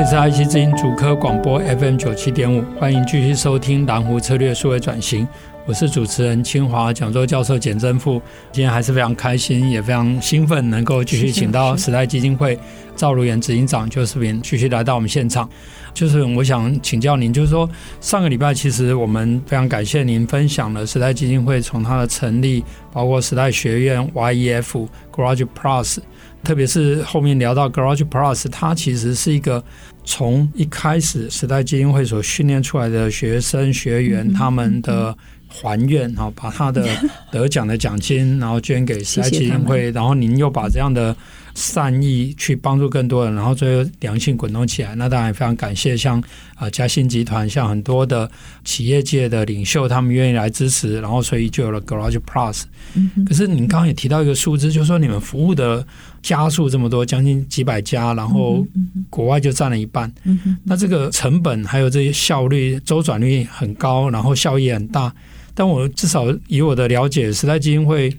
这是爱惜之音主科广播 FM 九七点五，欢迎继续收听蓝湖策略数位转型。我是主持人清华讲座教授简真富，今天还是非常开心，也非常兴奋，能够继续请到时代基金会赵如原执行长 Josephine 继续来到我们现场。就是我想请教您，就是说上个礼拜其实我们非常感谢您分享了时代基金会从它的成立，包括时代学院、YEF、Garage Plus。特别是后面聊到 Garage Plus，它其实是一个从一开始时代基金会所训练出来的学生学员他们的还愿，然后把他的 得奖的奖金，然后捐给时代基金会，然后您又把这样的。善意去帮助更多人，然后最后良性滚动起来。那当然也非常感谢像啊嘉兴集团，像很多的企业界的领袖，他们愿意来支持，然后所以就有了 Garage Plus。可是你刚刚也提到一个数字，就是说你们服务的家数这么多，将近几百家，然后国外就占了一半。那这个成本还有这些效率、周转率很高，然后效益很大。但我至少以我的了解，时代基金会。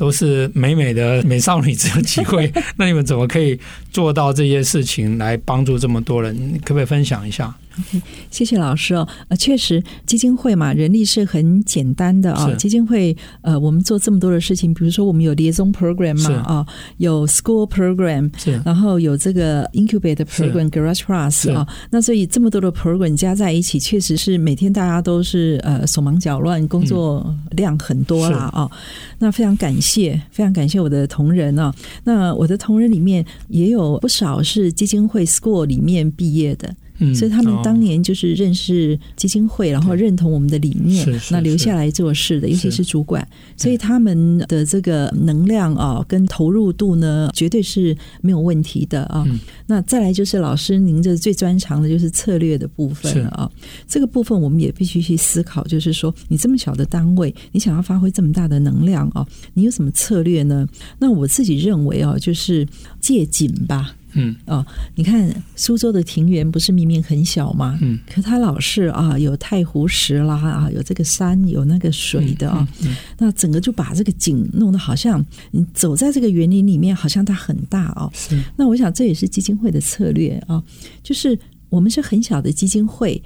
都是美美的美少女，只有几位。那你们怎么可以做到这些事情来帮助这么多人？可不可以分享一下？Okay, 谢谢老师哦。呃，确实基金会嘛，人力是很简单的啊。基金会呃，我们做这么多的事情，比如说我们有 liaison program 嘛啊，有 school program，然后有这个 incubate program Garage Plus 啊。那所以这么多的 program 加在一起，确实是每天大家都是呃手忙脚乱，工作量很多啦啊。那非常感谢，非常感谢我的同仁啊。那我的同仁里面也有不少是基金会 school 里面毕业的。所以他们当年就是认识基金会，然后认同我们的理念，那留下来做事的，尤其是主管。所以他们的这个能量啊，跟投入度呢，绝对是没有问题的啊。那再来就是老师，您这最专长的就是策略的部分了啊。这个部分我们也必须去思考，就是说，你这么小的单位，你想要发挥这么大的能量啊，你有什么策略呢？那我自己认为啊，就是借景吧。嗯哦，你看苏州的庭园不是明明很小吗？嗯，可它老是啊有太湖石啦啊，有这个山有那个水的啊，嗯嗯嗯、那整个就把这个景弄得好像你走在这个园林里面，好像它很大哦。是，那我想这也是基金会的策略啊，就是我们是很小的基金会。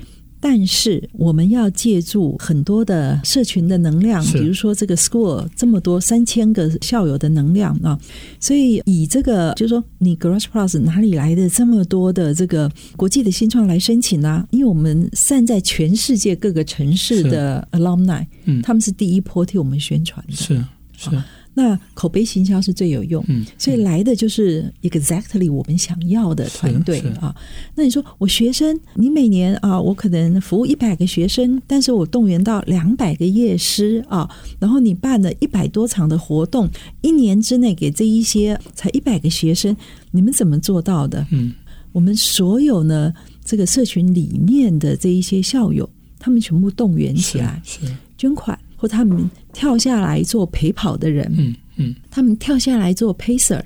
但是我们要借助很多的社群的能量，比如说这个 school 这么多三千个校友的能量啊，所以以这个就是说，你 Garage Plus 哪里来的这么多的这个国际的新创来申请呢、啊？因为我们散在全世界各个城市的 alumni，嗯，他们是第一波替我们宣传的，是是。那口碑行销是最有用，嗯，所以来的就是 exactly 我们想要的团队啊。那你说我学生，你每年啊，我可能服务一百个学生，但是我动员到两百个业师啊，然后你办了一百多场的活动，一年之内给这一些才一百个学生，你们怎么做到的？嗯，我们所有呢，这个社群里面的这一些校友，他们全部动员起来，是，是捐款。或他们跳下来做陪跑的人，嗯嗯，他们跳下来做 pacer，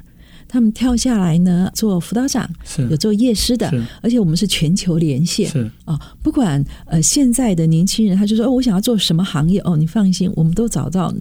他们跳下来呢做辅导长，是。有做夜师的，而且我们是全球连线，是。啊，不管呃现在的年轻人，他就说哦，我想要做什么行业哦，你放心，我们都找到。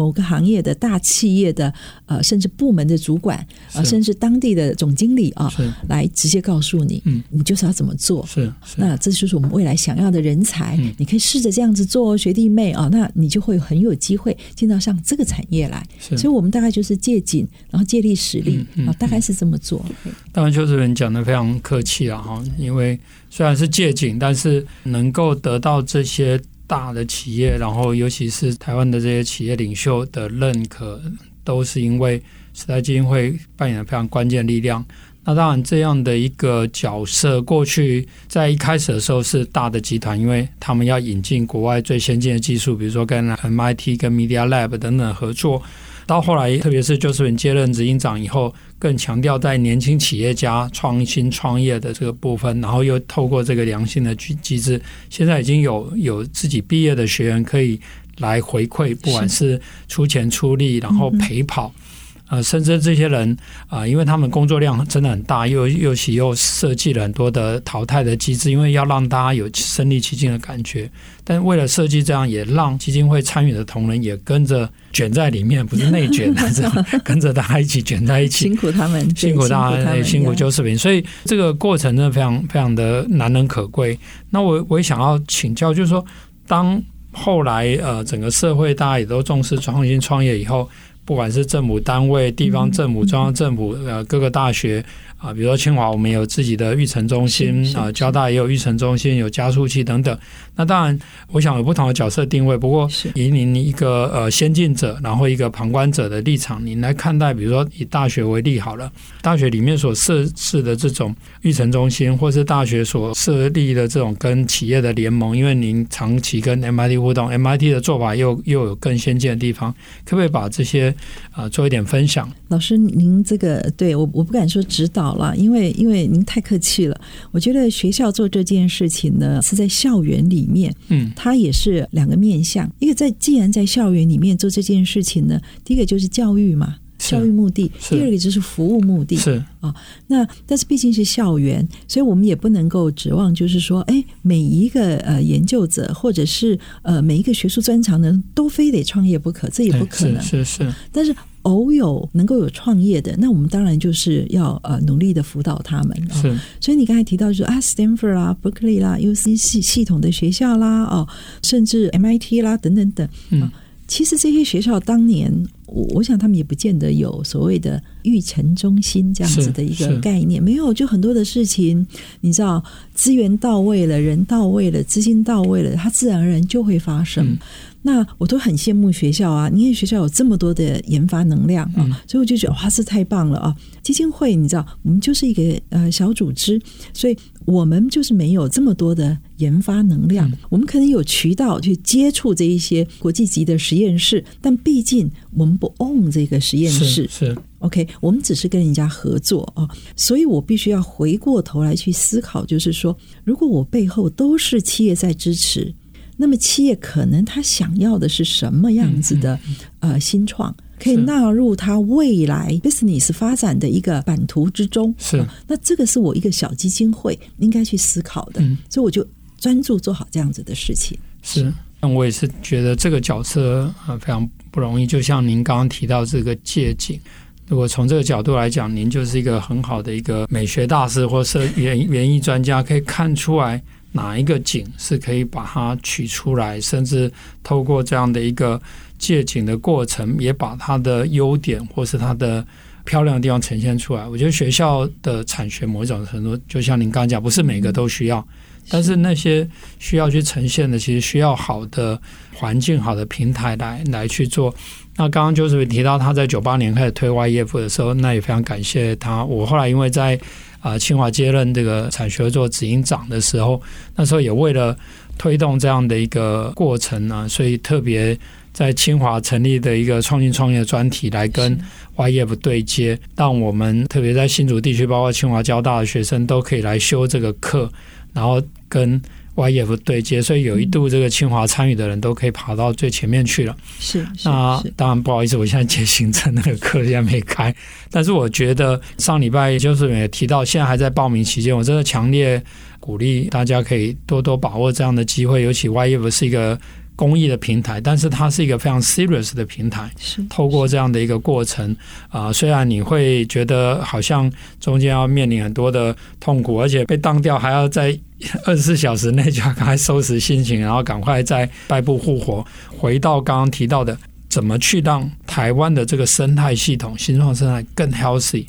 某个行业的大企业的呃，甚至部门的主管啊、呃，甚至当地的总经理啊，来直接告诉你，嗯，你就是要怎么做。是，是那这就是我们未来想要的人才。嗯、你可以试着这样子做，学弟妹啊，那你就会很有机会进到像这个产业来。是，所以我们大概就是借景，然后借力使力啊、大概是这么做。当然，邱主任讲的非常客气了哈，因为虽然是借景，但是能够得到这些。大的企业，然后尤其是台湾的这些企业领袖的认可，都是因为时代基金会扮演了非常关键的力量。那当然，这样的一个角色，过去在一开始的时候是大的集团，因为他们要引进国外最先进的技术，比如说跟 MIT、跟 Media Lab 等等合作。到后来，特别是就是你接任执行长以后，更强调在年轻企业家创新创业的这个部分，然后又透过这个良性的机机制，现在已经有有自己毕业的学员可以来回馈，不管是出钱出力，然后陪跑。呃，甚至这些人啊、呃，因为他们工作量真的很大，又又其又设计了很多的淘汰的机制，因为要让大家有身临其境的感觉。但为了设计这样，也让基金会参与的同仁也跟着卷在里面，不是内卷的这样，跟着大家一起卷在一起。辛苦他们，辛苦大家，辛苦，辛苦邱世平。所以这个过程呢非常非常的难能可贵。那我我也想要请教，就是说，当后来呃整个社会大家也都重视创新创业以后。不管是政府单位、地方政府、中央政府，呃，各个大学。啊，比如说清华，我们有自己的育成中心啊，交大也有育成中心，有加速器等等。那当然，我想有不同的角色定位。不过，以您一个呃先进者，然后一个旁观者的立场，您来看待，比如说以大学为例好了，大学里面所设置的这种育成中心，或是大学所设立的这种跟企业的联盟，因为您长期跟 MIT 互动，MIT 的做法又又有更先进的地方，可不可以把这些啊做一点分享？老师，您这个对我我不敢说指导。好了，因为因为您太客气了。我觉得学校做这件事情呢，是在校园里面，嗯，它也是两个面向。一个在既然在校园里面做这件事情呢，第一个就是教育嘛，教育目的；第二个就是服务目的，是啊。那但是毕竟是校园，所以我们也不能够指望，就是说，哎，每一个呃研究者或者是呃每一个学术专长呢，都非得创业不可，这也不可能。是是，是。但是。偶有能够有创业的，那我们当然就是要呃努力的辅导他们。是，哦、所以你刚才提到就是啊，Stanford 啦、Berkeley 啦、UC 系系统的学校啦，哦，甚至 MIT 啦等等等。嗯、哦，其实这些学校当年，我我想他们也不见得有所谓的育成中心这样子的一个概念，没有，就很多的事情，你知道，资源到位了，人到位了，资金到位了，它自然而然就会发生。嗯那我都很羡慕学校啊！你看学校有这么多的研发能量啊，嗯、所以我就觉得哇，是太棒了啊！基金会你知道，我们就是一个呃小组织，所以我们就是没有这么多的研发能量。嗯、我们可能有渠道去接触这一些国际级的实验室，但毕竟我们不 own 这个实验室，是，是 OK，我们只是跟人家合作啊，所以我必须要回过头来去思考，就是说，如果我背后都是企业在支持。那么企业可能他想要的是什么样子的呃新创，可以纳入他未来 business 发展的一个版图之中。是，呃，那这个是我一个小基金会应该去思考的。嗯，所以我就专注做好这样子的事情。是，那我也是觉得这个角色啊非常不容易。就像您刚刚提到这个借景，如果从这个角度来讲，您就是一个很好的一个美学大师或是园园艺专家，可以看出来。哪一个景是可以把它取出来，甚至透过这样的一个借景的过程，也把它的优点或是它的漂亮的地方呈现出来。我觉得学校的产学某一种程度，就像您刚刚讲，不是每个都需要，但是那些需要去呈现的，其实需要好的环境、好的平台来来去做。那刚刚就是提到他在九八年开始推 YEF 的时候，那也非常感谢他。我后来因为在啊，清华接任这个产学做执行长的时候，那时候也为了推动这样的一个过程呢，所以特别在清华成立的一个创新创业专题来跟 YEF 对接，让我们特别在新竹地区，包括清华、交大的学生都可以来修这个课，然后跟。YEF 对接，所以有一度这个清华参与的人都可以爬到最前面去了。是，那当然不好意思，我现在接行政那个课现在没开。但是我觉得上礼拜就是也提到，现在还在报名期间，我真的强烈鼓励大家可以多多把握这样的机会，尤其 YEF 是一个。公益的平台，但是它是一个非常 serious 的平台。是透过这样的一个过程啊、呃，虽然你会觉得好像中间要面临很多的痛苦，而且被当掉还要在 二十四小时内就要赶快收拾心情，然后赶快再败部复活，回到刚刚提到的，怎么去让台湾的这个生态系统、新创生态更 healthy？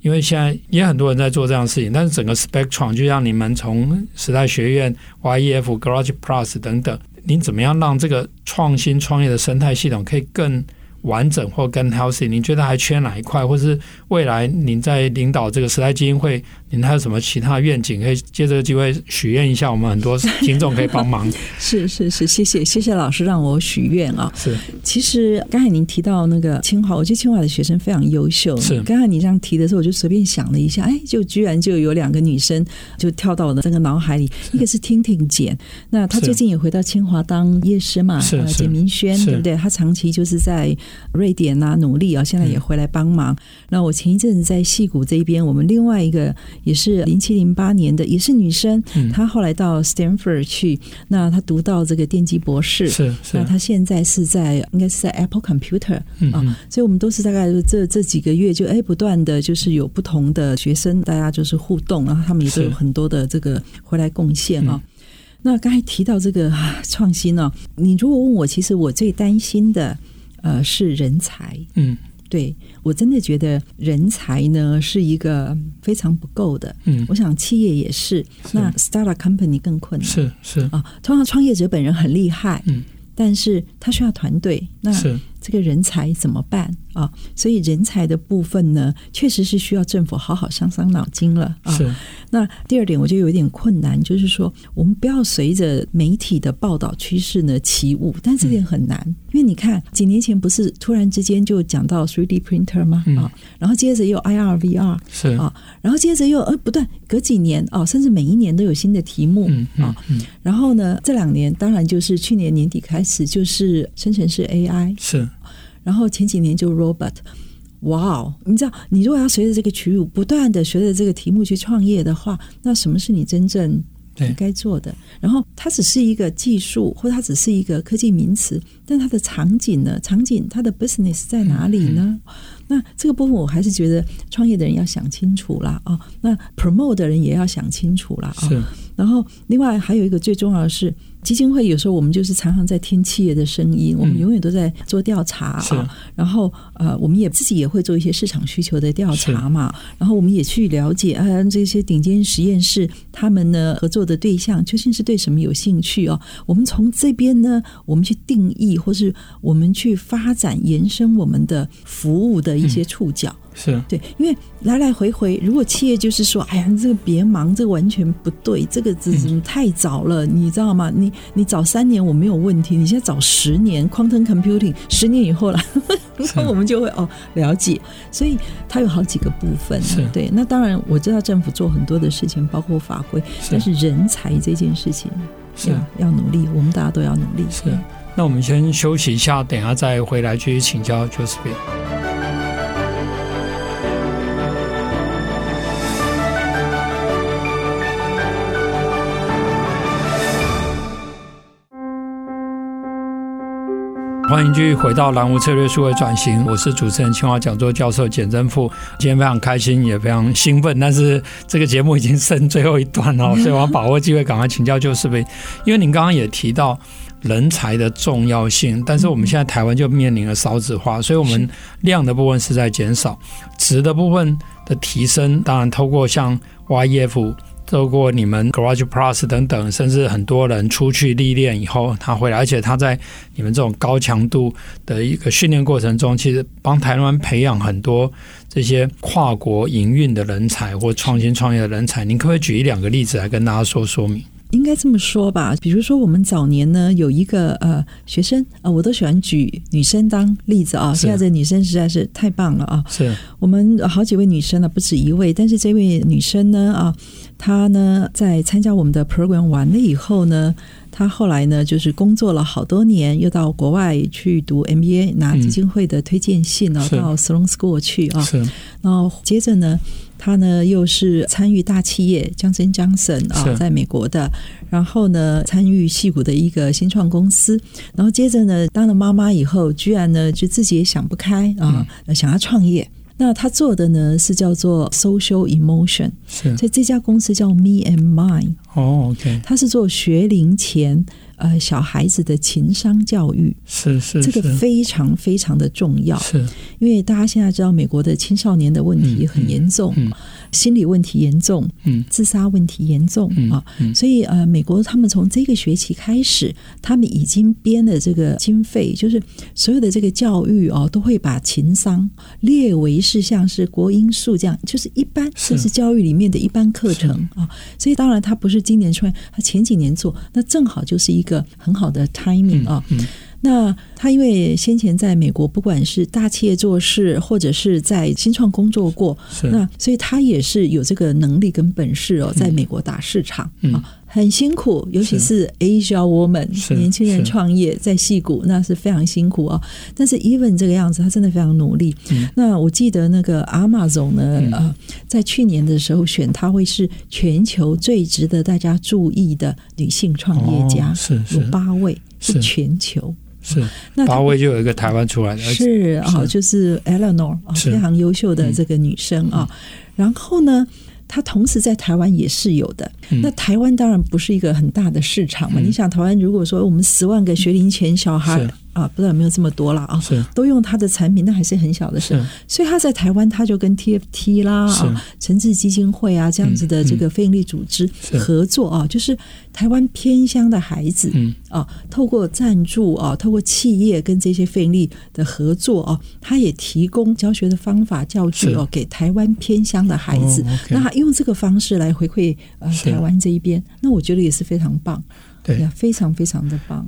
因为现在也很多人在做这样的事情，但是整个 spectrum 就像你们从时代学院、YEF、Garage Plus 等等。您怎么样让这个创新创业的生态系统可以更完整或更 healthy，您觉得还缺哪一块，或是未来您在领导这个时代基金会，您还有什么其他愿景？可以借这个机会许愿一下，我们很多听众可以帮忙。是是是，谢谢谢谢老师让我许愿啊。是，其实刚才您提到那个清华，我觉得清华的学生非常优秀。是，刚才你这样提的时候，我就随便想了一下，哎，就居然就有两个女生就跳到我的这个脑海里，一个是听听姐，那她最近也回到清华当夜师嘛，是简明轩，对不对？她长期就是在。瑞典啊，努力啊，现在也回来帮忙。那、嗯、我前一阵子在戏谷这边，我们另外一个也是零七零八年的，也是女生，嗯、她后来到 Stanford 去，那她读到这个电机博士，是是。那她现在是在应该是在 Apple Computer 啊，所以我们都是大概这这几个月就哎不断的就是有不同的学生，大家就是互动，然后他们也都有很多的这个回来贡献啊。嗯、那刚才提到这个 创新呢、啊，你如果问我，其实我最担心的。呃，是人才，嗯，对，我真的觉得人才呢是一个非常不够的，嗯，我想企业也是，是。那 startup company 更困难，是是。啊，通常创业者本人很厉害，嗯，但是他需要团队，那是。这个人才怎么办啊？所以人才的部分呢，确实是需要政府好好伤伤脑筋了啊。是。那第二点，我就有点困难，就是说，我们不要随着媒体的报道趋势呢起舞，但这点很难，嗯、因为你看，几年前不是突然之间就讲到 3D printer 吗？嗯、啊，然后接着又 IR VR 是啊，然后接着又呃不断隔几年啊，甚至每一年都有新的题目、嗯嗯、啊。然后呢，这两年当然就是去年年底开始就是生成式 AI 是。然后前几年就 robot，哇哦！你知道，你如果要随着这个曲不断的随着这个题目去创业的话，那什么是你真正应该做的？然后它只是一个技术，或它只是一个科技名词，但它的场景呢？场景它的 business 在哪里呢？那这个部分我还是觉得创业的人要想清楚啦啊！那 promote 的人也要想清楚啦啊！是。然后另外还有一个最重要的是。基金会有时候我们就是常常在听企业的声音，我们永远都在做调查啊。然后呃，我们也自己也会做一些市场需求的调查嘛。然后我们也去了解啊，这些顶尖实验室他们呢合作的对象究竟是对什么有兴趣哦。我们从这边呢，我们去定义或是我们去发展延伸我们的服务的一些触角。嗯是对，因为来来回回，如果企业就是说，哎呀，这个别忙，这个完全不对，这个只是太早了，嗯、你知道吗？你你早三年我没有问题，你现在早十年，quantum computing 十年以后了，那我们就会哦了解，所以它有好几个部分。是对，那当然我知道政府做很多的事情，包括法规，但是人才这件事情是要努力，我们大家都要努力。是，那我们先休息一下，等一下再回来继续请教 Josephine。欢迎继续回到蓝湖策略数位转型，我是主持人清华讲座教授简正富。今天非常开心，也非常兴奋，但是这个节目已经剩最后一段了，所以我要把握机会赶快请教 Josephine，因为您刚刚也提到人才的重要性，但是我们现在台湾就面临了少子化，所以我们量的部分是在减少，值的部分的提升，当然透过像 YEF。透过你们 Garage Plus 等等，甚至很多人出去历练以后，他回来，而且他在你们这种高强度的一个训练过程中，其实帮台湾培养很多这些跨国营运的人才或创新创业的人才。您可不可以举一两个例子来跟大家说说明？应该这么说吧，比如说我们早年呢有一个呃学生啊、呃，我都喜欢举女生当例子啊。现在这女生实在是太棒了啊！是我们好几位女生呢，不止一位，但是这位女生呢啊，她呢在参加我们的 program 完了以后呢，她后来呢就是工作了好多年，又到国外去读 MBA，拿基金会的推荐信呢，到 Sloan School 去啊。是，然后接着呢。他呢，又是参与大企业 Johnson Johnson 啊，在美国的，然后呢，参与戏骨的一个新创公司，然后接着呢，当了妈妈以后，居然呢，就自己也想不开啊，嗯、想要创业。那他做的呢，是叫做 Social Emotion，是，所以这家公司叫 Me and Mine。哦，OK，他是做学龄前。呃小孩子的情商教育，是是，这个非常非常的重要，是。因为大家现在知道美国的青少年的问题很严重。嗯嗯嗯心理问题严重，嗯，自杀问题严重、嗯、啊，所以呃，美国他们从这个学期开始，他们已经编了这个经费，就是所有的这个教育哦，都会把情商列为是像是国因素这样，就是一般就是教育里面的一般课程啊。所以当然他不是今年出来，他前几年做，那正好就是一个很好的 timing 啊。嗯嗯那他因为先前在美国，不管是大企业做事，或者是在新创工作过，那所以他也是有这个能力跟本事哦，在美国打市场、嗯、啊，很辛苦，尤其是 Asia Woman 年轻人创业在戏谷，那是非常辛苦哦。但是 Even 这个样子，他真的非常努力。嗯、那我记得那个 Amazon 呢，呃、嗯，在去年的时候选他会是全球最值得大家注意的女性创业家，哦、有八位是全球。是，那八位就有一个台湾出来的，是啊，就是 Eleanor 非常优秀的这个女生啊。然后呢，她同时在台湾也是有的。那台湾当然不是一个很大的市场嘛。你想，台湾如果说我们十万个学龄前小孩。啊，不知道有没有这么多了啊？是。都用他的产品，那还是很小的事。所以他在台湾，他就跟 TFT 啦、啊、诚志基金会啊这样子的这个非营利组织合作啊，就是台湾偏乡的孩子啊，透过赞助啊，透过企业跟这些非营利的合作啊，他也提供教学的方法教具哦，给台湾偏乡的孩子。那他用这个方式来回馈呃台湾这一边，那我觉得也是非常棒，对。呀，非常非常的棒。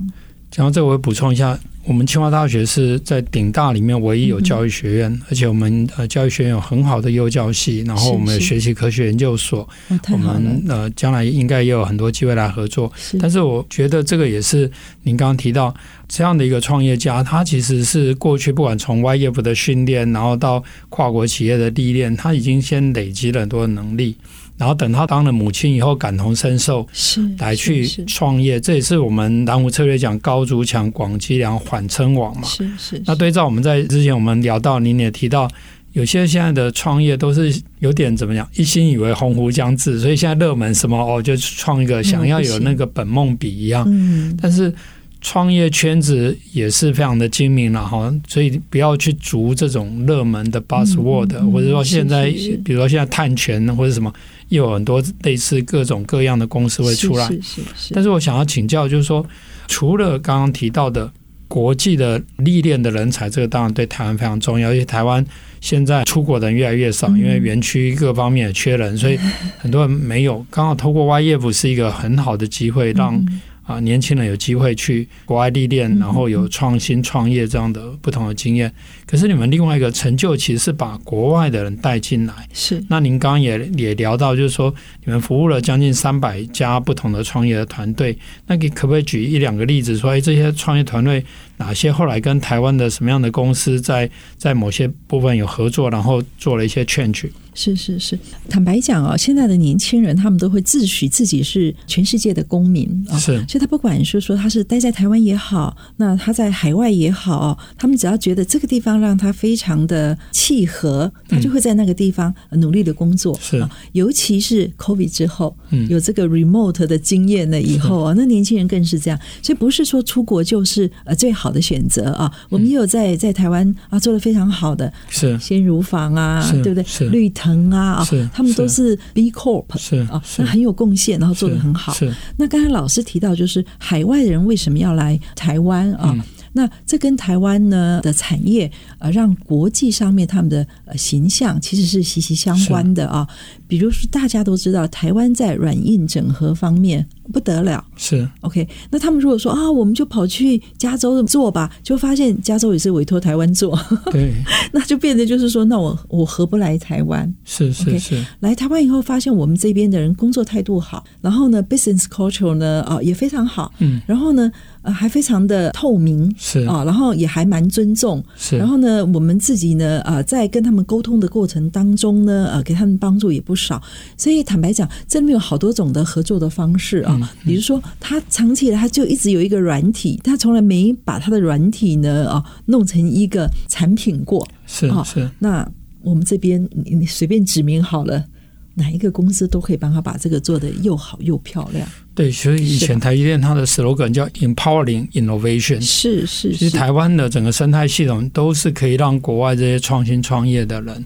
讲到这，我会补充一下，我们清华大学是在顶大里面唯一有教育学院，嗯、而且我们呃教育学院有很好的幼教系，然后我们有学习科学研究所，是是我们呃将来应该也有很多机会来合作。是但是我觉得这个也是您刚刚提到这样的一个创业家，他其实是过去不管从 YF 的训练，然后到跨国企业的历练，他已经先累积了很多的能力。然后等他当了母亲以后，感同身受，是来去创业，这也是我们南湖策略讲高筑墙、广积粮、缓称王嘛。是是。那对照我们在之前我们聊到，您也提到，有些现在的创业都是有点怎么样，一心以为鸿鹄将至，所以现在热门什么哦，就创一个，想要有那个本梦比一样。嗯。但是。创业圈子也是非常的精明了哈，所以不要去逐这种热门的 buzzword，嗯嗯、或者说现在，是是是比如说现在碳权或者什么，又有很多类似各种各样的公司会出来。是是是是，但是我想要请教，就是说，除了刚刚提到的国际的历练的人才，这个当然对台湾非常重要，因为台湾现在出国的人越来越少，因为园区各方面也缺人，所以很多人没有。刚好透过 YF 是一个很好的机会，让啊，年轻人有机会去国外历练，然后有创新创业这样的不同的经验。可是你们另外一个成就，其实是把国外的人带进来。是。那您刚刚也也聊到，就是说你们服务了将近三百家不同的创业的团队。那你可不可以举一两个例子，说哎，这些创业团队哪些后来跟台湾的什么样的公司在在某些部分有合作，然后做了一些 change？是是是，坦白讲啊，现在的年轻人他们都会自诩自己是全世界的公民啊，是，所以他不管是说他是待在台湾也好，那他在海外也好，他们只要觉得这个地方让他非常的契合，他就会在那个地方努力的工作。是，尤其是 COVID 之后，有这个 remote 的经验了以后啊，那年轻人更是这样，所以不是说出国就是呃最好的选择啊。我们也有在在台湾啊做的非常好的，是先乳房啊，对不对？是绿。藤啊啊，他们都是 B Corp 是啊，那很有贡献，然后做的很好。是那刚才老师提到，就是海外的人为什么要来台湾啊？那这跟台湾呢的产业呃，让国际上面他们的呃形象其实是息息相关的啊。比如说，大家都知道台湾在软硬整合方面不得了，是 OK。那他们如果说啊，我们就跑去加州做吧，就发现加州也是委托台湾做，对，那就变得就是说，那我我何不来台湾？是是是，okay? 来台湾以后发现我们这边的人工作态度好，然后呢，business culture 呢啊也非常好，嗯，然后呢呃还非常的透明，是啊，然后也还蛮尊重，是，然后呢，我们自己呢啊在跟他们沟通的过程当中呢，呃，给他们帮助也不少。少，所以坦白讲，这里面有好多种的合作的方式啊。比如说，他长期以来他就一直有一个软体，他从来没把他的软体呢啊弄成一个产品过。是是。那我们这边你你随便指名好了，哪一个公司都可以帮他把这个做得又好又漂亮。对，所以以前台积电它的 slogan 叫 Empowering Innovation，是是，是。其实台湾的整个生态系统都是可以让国外这些创新创业的人。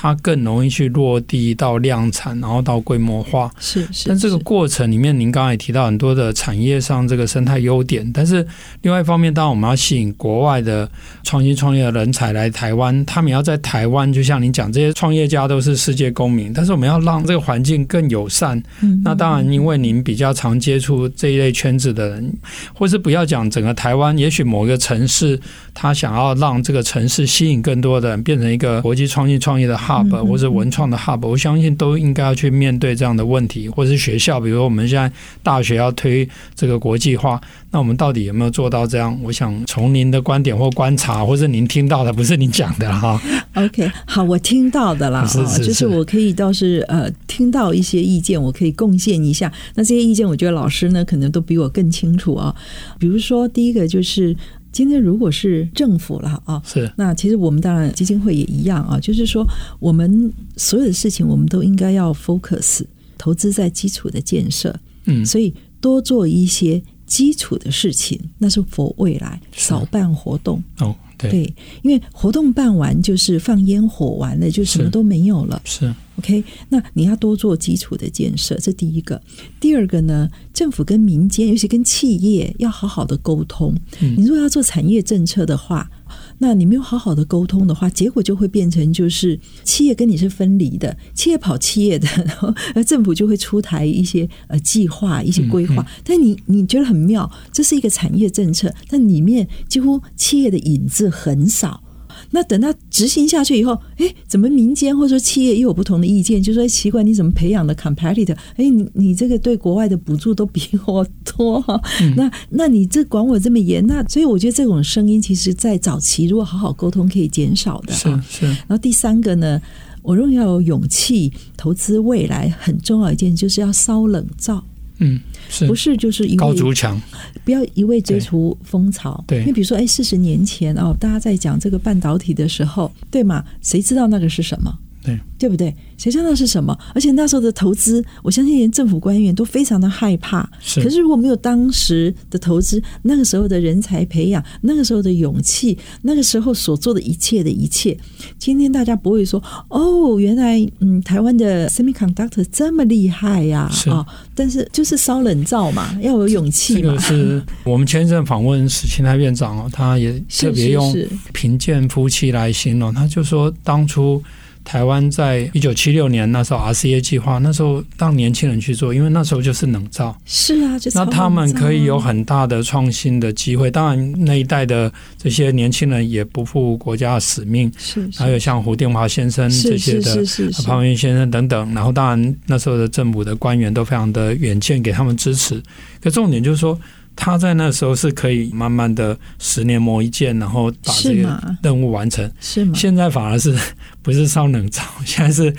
它更容易去落地到量产，然后到规模化。是是。但这个过程里面，您刚才也提到很多的产业上这个生态优点。但是另外一方面，当然我们要吸引国外的创新创业的人才来台湾，他们要在台湾，就像您讲，这些创业家都是世界公民。但是我们要让这个环境更友善。嗯。那当然，因为您比较常接触这一类圈子的人，或是不要讲整个台湾，也许某一个城市，他想要让这个城市吸引更多的人，变成一个国际创新创业的。Hub 或者文创的 hub，我相信都应该要去面对这样的问题，或者是学校，比如我们现在大学要推这个国际化，那我们到底有没有做到这样？我想从您的观点或观察，或者您听到的，不是您讲的哈。OK，好，我听到的啦，是是是，就是我可以倒是呃听到一些意见，我可以贡献一下。那这些意见，我觉得老师呢可能都比我更清楚啊。比如说第一个就是。今天如果是政府了啊，是。那其实我们当然基金会也一样啊，就是说我们所有的事情我们都应该要 focus 投资在基础的建设，嗯，所以多做一些基础的事情，那是 for 未来，少办活动哦。对，对，因为活动办完就是放烟火完了，就什么都没有了。是，是 OK，那你要多做基础的建设，这第一个。第二个呢，政府跟民间，尤其跟企业，要好好的沟通。嗯，你如果要做产业政策的话。那你没有好好的沟通的话，结果就会变成就是企业跟你是分离的，企业跑企业的，然后政府就会出台一些呃计划、一些规划。但你你觉得很妙，这是一个产业政策，但里面几乎企业的影子很少。那等到执行下去以后，哎，怎么民间或者说企业又有不同的意见？就说奇怪，你怎么培养的 competitor？哎，你你这个对国外的补助都比我多，嗯、那那你这管我这么严？那所以我觉得这种声音，其实在早期如果好好沟通，可以减少的。是是。然后第三个呢，我认为要有勇气投资未来，很重要一件就是要烧冷灶。嗯。是不是就是一味高筑墙，不要一味追逐风潮。对，因为比如说，哎，四十年前哦，大家在讲这个半导体的时候，对吗？谁知道那个是什么？对，对不对？谁知道是什么？而且那时候的投资，我相信连政府官员都非常的害怕。是。可是如果没有当时的投资，那个时候的人才培养，那个时候的勇气，那个时候所做的一切的一切，今天大家不会说哦，原来嗯，台湾的 semiconductor 这么厉害呀啊！哦，但是就是烧冷灶嘛，要有勇气嘛。这个是我们前一阵访问史清泰院长哦，他也特别用贫贱夫妻来形容，他就说当初。台湾在一九七六年那时候 RCA 计划，那时候让年轻人去做，因为那时候就是冷灶。是啊，那他们可以有很大的创新的机会。当然，那一代的这些年轻人也不负国家的使命。是，还有像胡定华先生这些的，潘文先生等等。然后，当然那时候的政府的官员都非常的远见，给他们支持。可重点就是说。他在那时候是可以慢慢的十年磨一剑，然后把这个任务完成。是吗？现在反而是 不是烧冷灶？现在是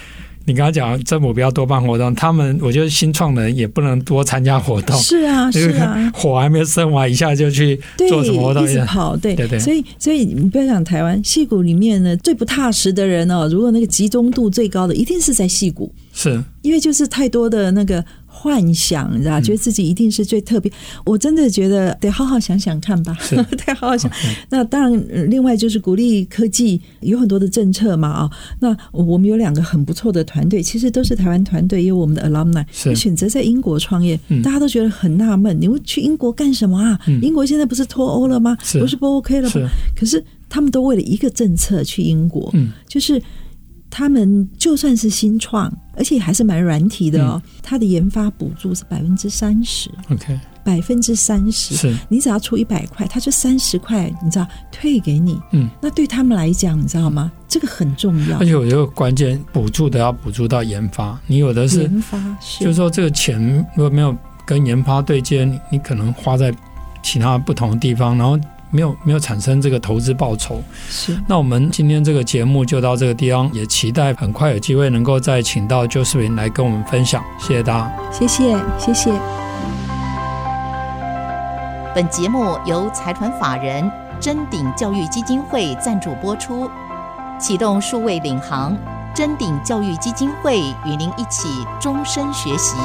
你刚刚讲政府不要多办活动，他们 我觉得新创的人也不能多参加活动。是啊，是啊，火还没生完，一下就去做什么活动？一直跑，对对对。所以所以你不要讲台湾戏骨里面呢，最不踏实的人哦，如果那个集中度最高的，一定是在戏骨。是因为就是太多的那个。幻想，你知道，觉得自己一定是最特别。我真的觉得得好好想想看吧，得好好想。那当然，另外就是鼓励科技，有很多的政策嘛啊。那我们有两个很不错的团队，其实都是台湾团队，也有我们的 alumni 选择在英国创业。大家都觉得很纳闷，你们去英国干什么啊？英国现在不是脱欧了吗？不是不 OK 了吗？可是他们都为了一个政策去英国，就是。他们就算是新创，而且还是蛮软体的哦。它的研发补助是百分之三十，OK，百分之三十。是，你只要出一百块，他就三十块，你知道退给你。嗯，那对他们来讲，你知道吗？这个很重要。而且我觉得关键，补助的要补助到研发。你有的是研发，是就是说这个钱如果没有跟研发对接，你你可能花在其他不同的地方，然后。没有没有产生这个投资报酬，是。那我们今天这个节目就到这个地方，也期待很快有机会能够再请到 Josephine 来跟我们分享。谢谢大家，谢谢谢谢。本节目由财团法人臻鼎教育基金会赞助播出，启动数位领航，臻鼎教育基金会与您一起终身学习。